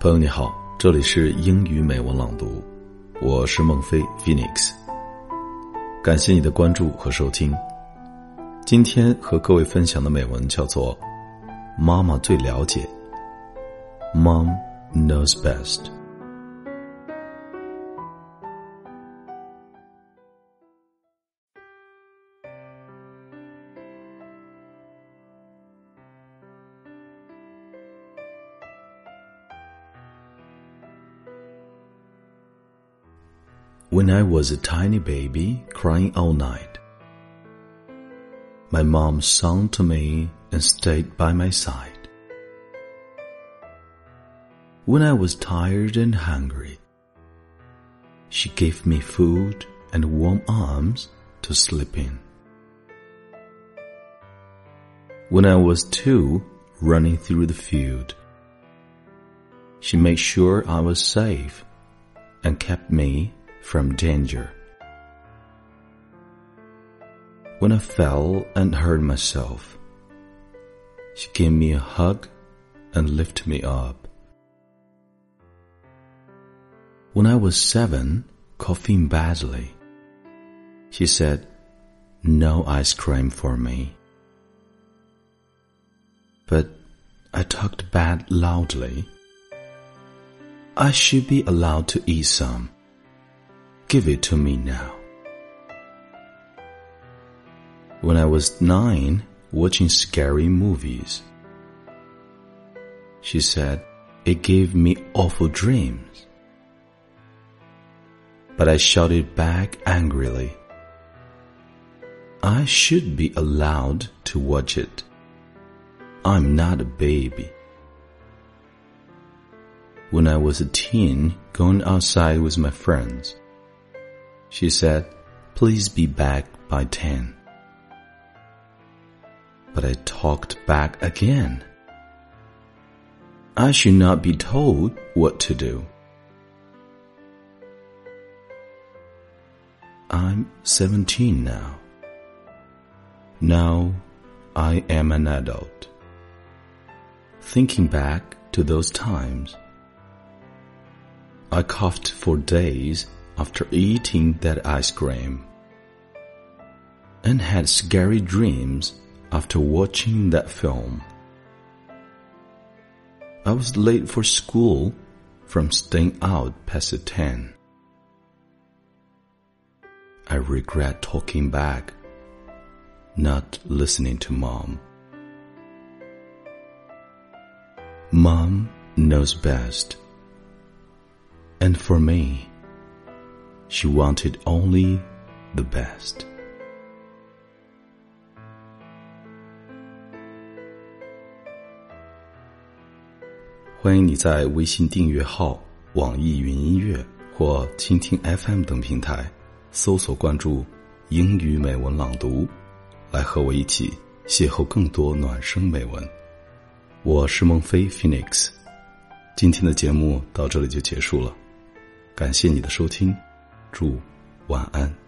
朋友你好，这里是英语美文朗读，我是孟非 Phoenix。感谢你的关注和收听。今天和各位分享的美文叫做《妈妈最了解》，Mom knows best。When I was a tiny baby crying all night, my mom sung to me and stayed by my side. When I was tired and hungry, she gave me food and warm arms to sleep in. When I was two, running through the field, she made sure I was safe and kept me from danger. When I fell and hurt myself, she gave me a hug and lifted me up. When I was seven, coughing badly, she said, No ice cream for me. But I talked back loudly. I should be allowed to eat some. Give it to me now. When I was nine, watching scary movies, she said it gave me awful dreams. But I shouted back angrily. I should be allowed to watch it. I'm not a baby. When I was a teen, going outside with my friends, she said, Please be back by ten. But I talked back again. I should not be told what to do. I'm 17 now. Now I am an adult. Thinking back to those times, I coughed for days after eating that ice cream and had scary dreams after watching that film. I was late for school from staying out past 10. I regret talking back, not listening to mom. Mom knows best. And for me, she wanted only the best. 欢迎你在微信订阅号、网易云音乐或蜻蜓 FM 等平台搜索关注“英语美文朗读”，来和我一起邂逅更多暖声美文。我是孟非 Phoenix，今天的节目到这里就结束了，感谢你的收听。祝晚安。